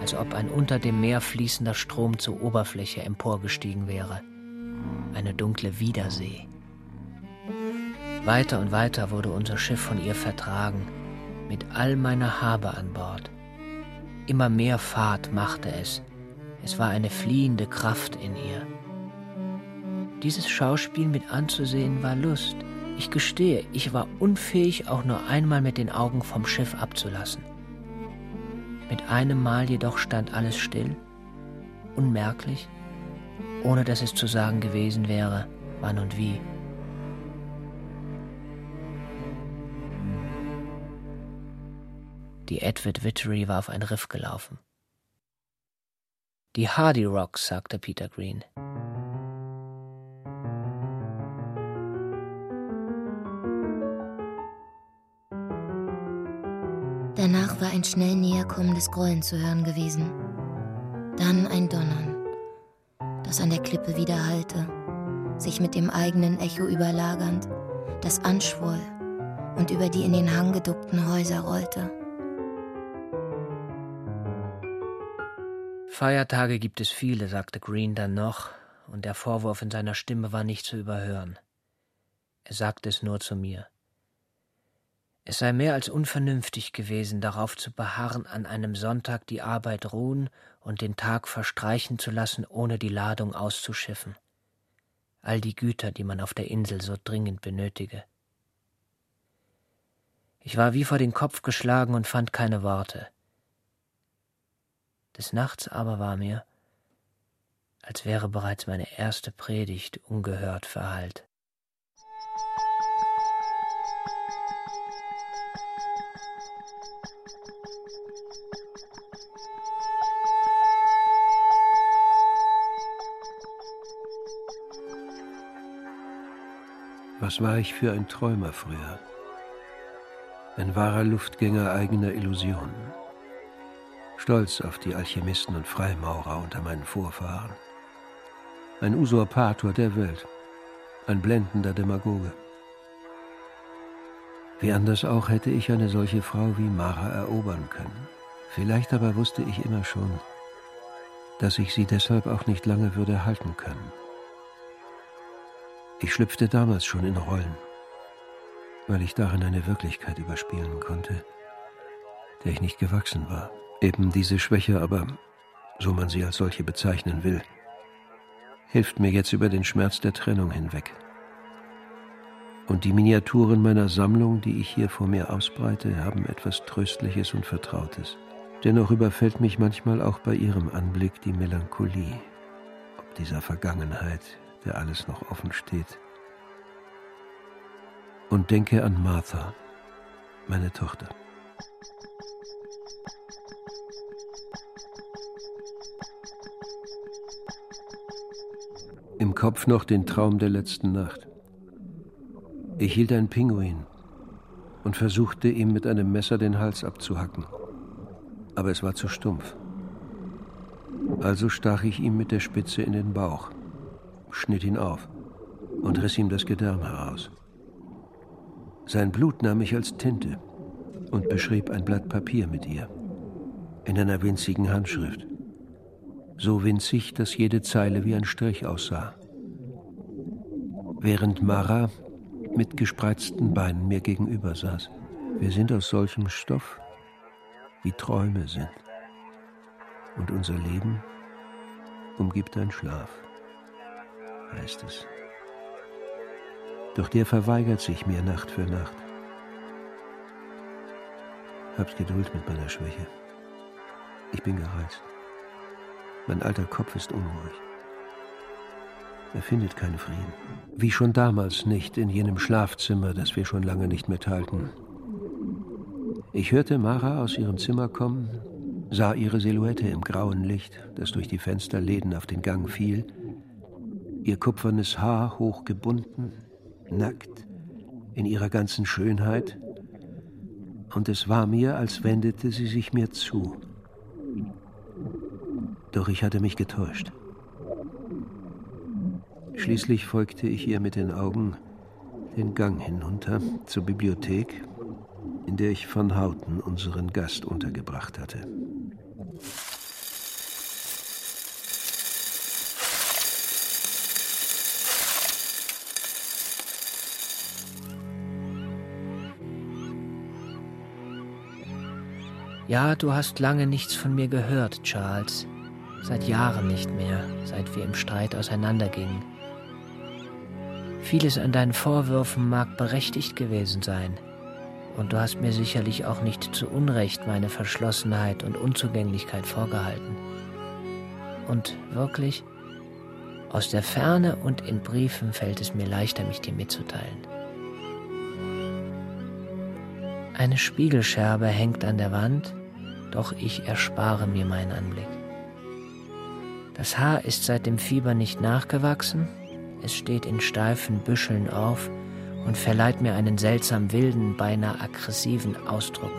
als ob ein unter dem Meer fließender Strom zur Oberfläche emporgestiegen wäre. Eine dunkle Wiedersee. Weiter und weiter wurde unser Schiff von ihr vertragen, mit all meiner Habe an Bord. Immer mehr Fahrt machte es. Es war eine fliehende Kraft in ihr. Dieses Schauspiel mit anzusehen war Lust. Ich gestehe, ich war unfähig, auch nur einmal mit den Augen vom Schiff abzulassen. Mit einem Mal jedoch stand alles still, unmerklich, ohne dass es zu sagen gewesen wäre, wann und wie. Die Edward Vittery war auf ein Riff gelaufen. Die Hardy Rocks, sagte Peter Green. Danach war ein schnell näherkommendes Grollen zu hören gewesen. Dann ein Donnern, das an der Klippe widerhallte, sich mit dem eigenen Echo überlagernd, das anschwoll und über die in den Hang geduckten Häuser rollte. Feiertage gibt es viele, sagte Green dann noch, und der Vorwurf in seiner Stimme war nicht zu überhören. Er sagte es nur zu mir. Es sei mehr als unvernünftig gewesen, darauf zu beharren, an einem Sonntag die Arbeit ruhen und den Tag verstreichen zu lassen, ohne die Ladung auszuschiffen. All die Güter, die man auf der Insel so dringend benötige. Ich war wie vor den Kopf geschlagen und fand keine Worte. Des Nachts aber war mir, als wäre bereits meine erste Predigt ungehört verhallt. Was war ich für ein Träumer früher? Ein wahrer Luftgänger eigener Illusionen. Stolz auf die Alchemisten und Freimaurer unter meinen Vorfahren. Ein Usurpator der Welt. Ein blendender Demagoge. Wie anders auch hätte ich eine solche Frau wie Mara erobern können. Vielleicht aber wusste ich immer schon, dass ich sie deshalb auch nicht lange würde halten können. Ich schlüpfte damals schon in Rollen, weil ich darin eine Wirklichkeit überspielen konnte, der ich nicht gewachsen war. Eben diese Schwäche aber, so man sie als solche bezeichnen will, hilft mir jetzt über den Schmerz der Trennung hinweg. Und die Miniaturen meiner Sammlung, die ich hier vor mir ausbreite, haben etwas Tröstliches und Vertrautes. Dennoch überfällt mich manchmal auch bei ihrem Anblick die Melancholie, ob dieser Vergangenheit, der alles noch offen steht. Und denke an Martha, meine Tochter. Kopf noch den Traum der letzten Nacht. Ich hielt einen Pinguin und versuchte ihm mit einem Messer den Hals abzuhacken. Aber es war zu stumpf. Also stach ich ihm mit der Spitze in den Bauch schnitt ihn auf und riss ihm das Gedärm heraus. Sein Blut nahm ich als Tinte und beschrieb ein Blatt Papier mit ihr, in einer winzigen Handschrift, so winzig, dass jede Zeile wie ein Strich aussah. Während Mara mit gespreizten Beinen mir gegenüber saß. Wir sind aus solchem Stoff, wie Träume sind. Und unser Leben umgibt ein Schlaf heißt es. Doch der verweigert sich mir Nacht für Nacht. Hab's Geduld mit meiner Schwäche. Ich bin gereizt. Mein alter Kopf ist unruhig. Er findet keinen Frieden. Wie schon damals nicht in jenem Schlafzimmer, das wir schon lange nicht mehr teilten. Ich hörte Mara aus ihrem Zimmer kommen, sah ihre Silhouette im grauen Licht, das durch die Fensterläden auf den Gang fiel, ihr kupfernes Haar hochgebunden, nackt, in ihrer ganzen Schönheit, und es war mir, als wendete sie sich mir zu. Doch ich hatte mich getäuscht. Schließlich folgte ich ihr mit den Augen den Gang hinunter zur Bibliothek, in der ich von Hauten unseren Gast untergebracht hatte. Ja, du hast lange nichts von mir gehört, Charles. Seit Jahren nicht mehr, seit wir im Streit auseinandergingen. Vieles an deinen Vorwürfen mag berechtigt gewesen sein, und du hast mir sicherlich auch nicht zu Unrecht meine Verschlossenheit und Unzugänglichkeit vorgehalten. Und wirklich, aus der Ferne und in Briefen fällt es mir leichter, mich dir mitzuteilen. Eine Spiegelscherbe hängt an der Wand, doch ich erspare mir meinen Anblick. Das Haar ist seit dem Fieber nicht nachgewachsen, es steht in steifen Büscheln auf und verleiht mir einen seltsam wilden, beinahe aggressiven Ausdruck,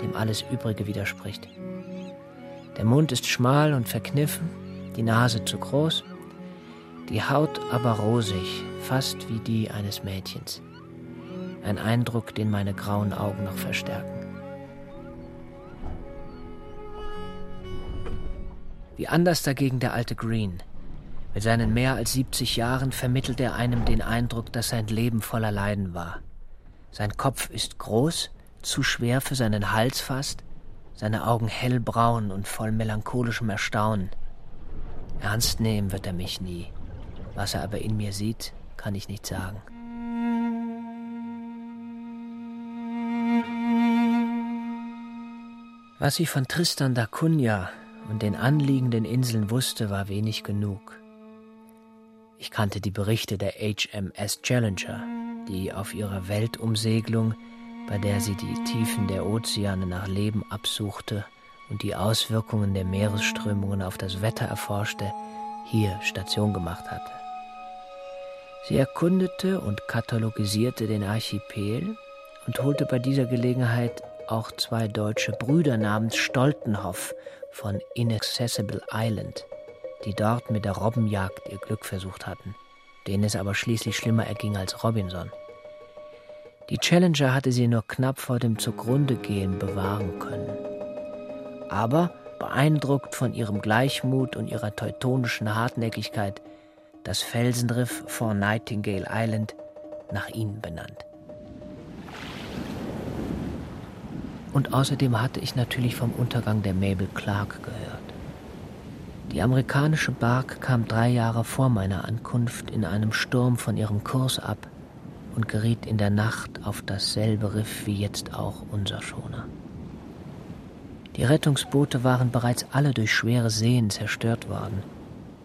dem alles Übrige widerspricht. Der Mund ist schmal und verkniffen, die Nase zu groß, die Haut aber rosig, fast wie die eines Mädchens ein Eindruck, den meine grauen Augen noch verstärken. Wie anders dagegen der alte Green. Mit seinen mehr als 70 Jahren vermittelt er einem den Eindruck, dass sein Leben voller Leiden war. Sein Kopf ist groß, zu schwer für seinen Hals fast, seine Augen hellbraun und voll melancholischem Erstaunen. Ernst nehmen wird er mich nie. Was er aber in mir sieht, kann ich nicht sagen. Was ich von Tristan da Cunha und den anliegenden Inseln wusste, war wenig genug. Ich kannte die Berichte der HMS Challenger, die auf ihrer Weltumsegelung, bei der sie die Tiefen der Ozeane nach Leben absuchte und die Auswirkungen der Meeresströmungen auf das Wetter erforschte, hier Station gemacht hatte. Sie erkundete und katalogisierte den Archipel und holte bei dieser Gelegenheit auch zwei deutsche Brüder namens Stoltenhoff von Inaccessible Island die dort mit der Robbenjagd ihr Glück versucht hatten, denen es aber schließlich schlimmer erging als Robinson. Die Challenger hatte sie nur knapp vor dem Zugrundegehen bewahren können. Aber, beeindruckt von ihrem Gleichmut und ihrer teutonischen Hartnäckigkeit, das Felsenriff vor Nightingale Island nach ihnen benannt. Und außerdem hatte ich natürlich vom Untergang der Mabel Clark gehört. Die amerikanische Bark kam drei Jahre vor meiner Ankunft in einem Sturm von ihrem Kurs ab und geriet in der Nacht auf dasselbe Riff wie jetzt auch unser Schoner. Die Rettungsboote waren bereits alle durch schwere Seen zerstört worden.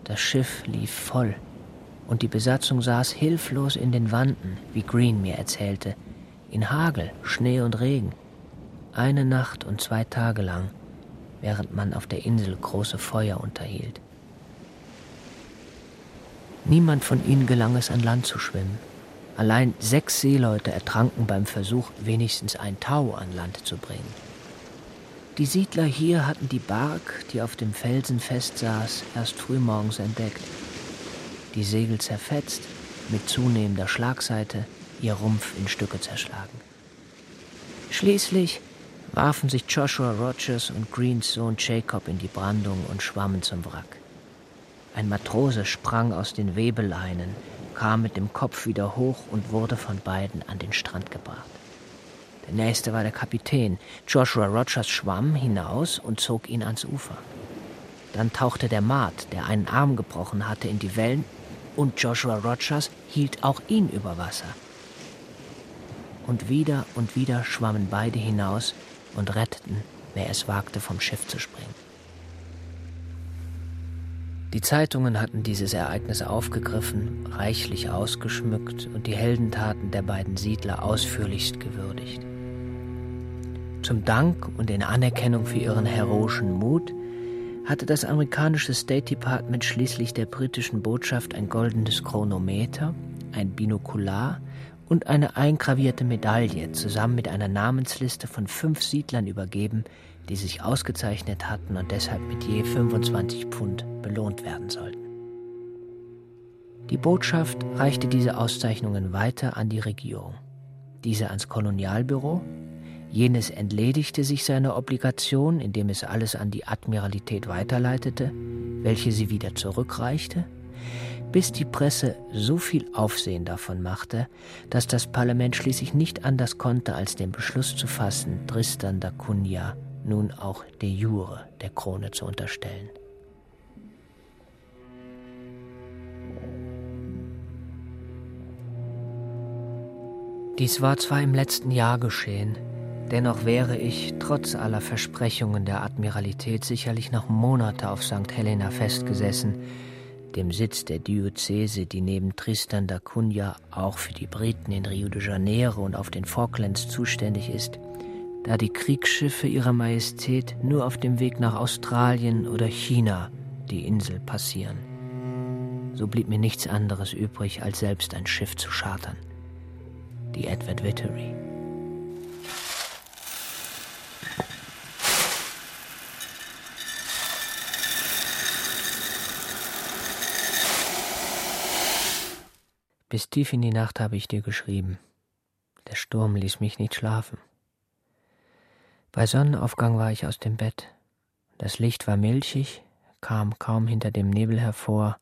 Das Schiff lief voll und die Besatzung saß hilflos in den Wanden, wie Green mir erzählte, in Hagel, Schnee und Regen. Eine Nacht und zwei Tage lang während man auf der Insel große Feuer unterhielt. Niemand von ihnen gelang es, an Land zu schwimmen. Allein sechs Seeleute ertranken beim Versuch, wenigstens ein Tau an Land zu bringen. Die Siedler hier hatten die Bark, die auf dem Felsen festsaß, erst frühmorgens entdeckt. Die Segel zerfetzt, mit zunehmender Schlagseite, ihr Rumpf in Stücke zerschlagen. Schließlich warfen sich Joshua Rogers und Greens Sohn Jacob in die Brandung und schwammen zum Wrack. Ein Matrose sprang aus den Webeleinen, kam mit dem Kopf wieder hoch und wurde von beiden an den Strand gebracht. Der nächste war der Kapitän. Joshua Rogers schwamm hinaus und zog ihn ans Ufer. Dann tauchte der Maat, der einen Arm gebrochen hatte, in die Wellen und Joshua Rogers hielt auch ihn über Wasser. Und wieder und wieder schwammen beide hinaus und retteten, wer es wagte, vom Schiff zu springen. Die Zeitungen hatten dieses Ereignis aufgegriffen, reichlich ausgeschmückt und die Heldentaten der beiden Siedler ausführlichst gewürdigt. Zum Dank und in Anerkennung für ihren heroischen Mut hatte das amerikanische State Department schließlich der britischen Botschaft ein goldenes Chronometer, ein Binokular und eine eingravierte Medaille zusammen mit einer Namensliste von fünf Siedlern übergeben, die sich ausgezeichnet hatten und deshalb mit je 25 Pfund belohnt werden sollten. Die Botschaft reichte diese Auszeichnungen weiter an die Regierung, diese ans Kolonialbüro, jenes entledigte sich seiner Obligation, indem es alles an die Admiralität weiterleitete, welche sie wieder zurückreichte, bis die Presse so viel Aufsehen davon machte, dass das Parlament schließlich nicht anders konnte, als den Beschluss zu fassen, Tristan da Cunha nun auch de jure der Krone zu unterstellen. Dies war zwar im letzten Jahr geschehen, dennoch wäre ich, trotz aller Versprechungen der Admiralität, sicherlich noch Monate auf St. Helena festgesessen, dem Sitz der Diözese, die neben Tristan da Cunha auch für die Briten in Rio de Janeiro und auf den Falklands zuständig ist, da die Kriegsschiffe ihrer Majestät nur auf dem Weg nach Australien oder China die Insel passieren. So blieb mir nichts anderes übrig, als selbst ein Schiff zu chartern. Die Edward Vittery. Bis tief in die Nacht habe ich dir geschrieben. Der Sturm ließ mich nicht schlafen. Bei Sonnenaufgang war ich aus dem Bett. Das Licht war milchig, kam kaum hinter dem Nebel hervor,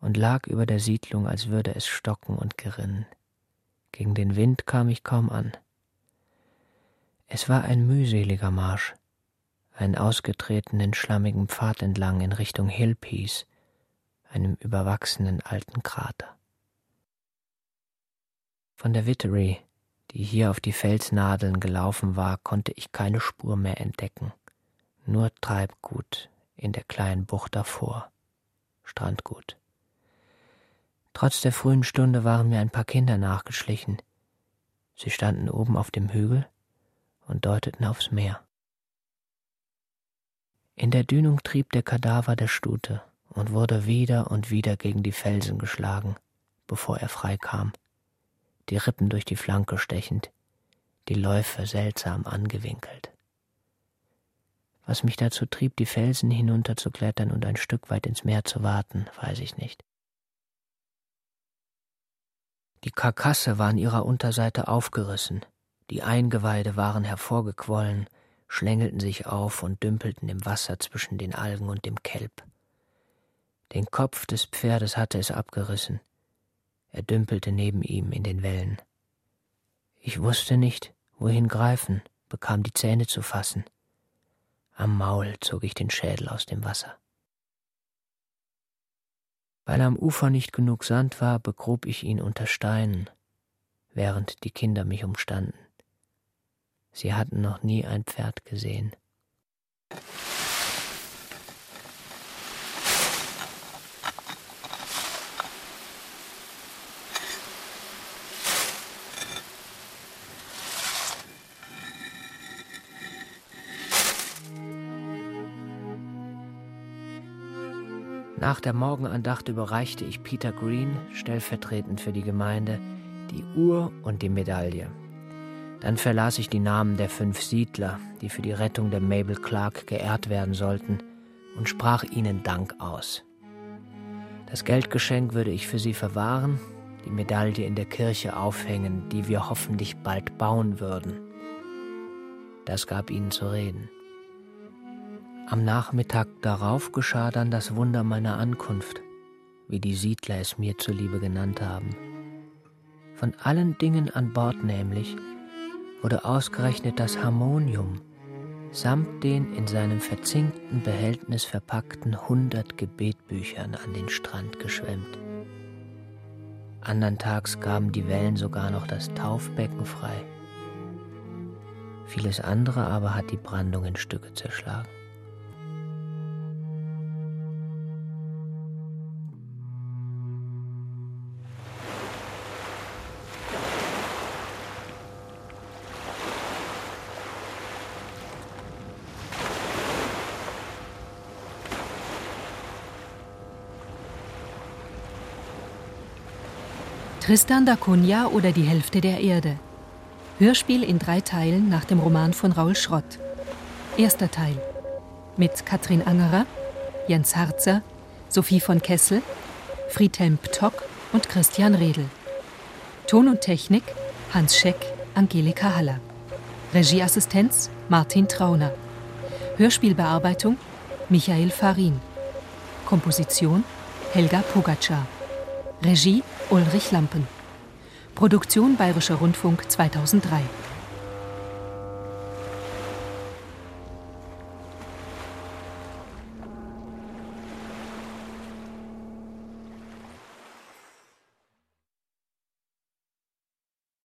und lag über der Siedlung, als würde es stocken und gerinnen. Gegen den Wind kam ich kaum an. Es war ein mühseliger Marsch, einen ausgetretenen schlammigen Pfad entlang in Richtung Hillpiece, einem überwachsenen alten Krater. Von der Wittery, die hier auf die Felsnadeln gelaufen war, konnte ich keine Spur mehr entdecken, nur Treibgut in der kleinen Bucht davor, Strandgut. Trotz der frühen Stunde waren mir ein paar Kinder nachgeschlichen. Sie standen oben auf dem Hügel und deuteten aufs Meer. In der Dünung trieb der Kadaver der Stute und wurde wieder und wieder gegen die Felsen geschlagen, bevor er freikam, die Rippen durch die Flanke stechend, die Läufe seltsam angewinkelt. Was mich dazu trieb, die Felsen hinunterzuklettern und ein Stück weit ins Meer zu warten, weiß ich nicht. Die Karkasse war an ihrer Unterseite aufgerissen, die Eingeweide waren hervorgequollen, schlängelten sich auf und dümpelten im Wasser zwischen den Algen und dem Kelb. Den Kopf des Pferdes hatte es abgerissen. Er dümpelte neben ihm in den Wellen. Ich wusste nicht, wohin greifen, bekam die Zähne zu fassen. Am Maul zog ich den Schädel aus dem Wasser. Weil am Ufer nicht genug Sand war, begrub ich ihn unter Steinen, während die Kinder mich umstanden. Sie hatten noch nie ein Pferd gesehen. Nach der Morgenandacht überreichte ich Peter Green, stellvertretend für die Gemeinde, die Uhr und die Medaille. Dann verlas ich die Namen der fünf Siedler, die für die Rettung der Mabel Clark geehrt werden sollten, und sprach ihnen Dank aus. Das Geldgeschenk würde ich für sie verwahren, die Medaille in der Kirche aufhängen, die wir hoffentlich bald bauen würden. Das gab ihnen zu reden. Am Nachmittag darauf geschah dann das Wunder meiner Ankunft, wie die Siedler es mir zuliebe genannt haben. Von allen Dingen an Bord nämlich wurde ausgerechnet das Harmonium samt den in seinem verzinkten Behältnis verpackten hundert Gebetbüchern an den Strand geschwemmt. Andern Tags gaben die Wellen sogar noch das Taufbecken frei. Vieles andere aber hat die Brandung in Stücke zerschlagen. Tristan da Cunha oder Die Hälfte der Erde. Hörspiel in drei Teilen nach dem Roman von Raul Schrott. Erster Teil. Mit Katrin Angerer, Jens Harzer, Sophie von Kessel, Friedhelm Ptock und Christian Redl. Ton und Technik Hans Scheck, Angelika Haller. Regieassistenz Martin Trauner. Hörspielbearbeitung Michael Farin. Komposition Helga Pogacar. Regie Ulrich Lampen. Produktion Bayerischer Rundfunk 2003.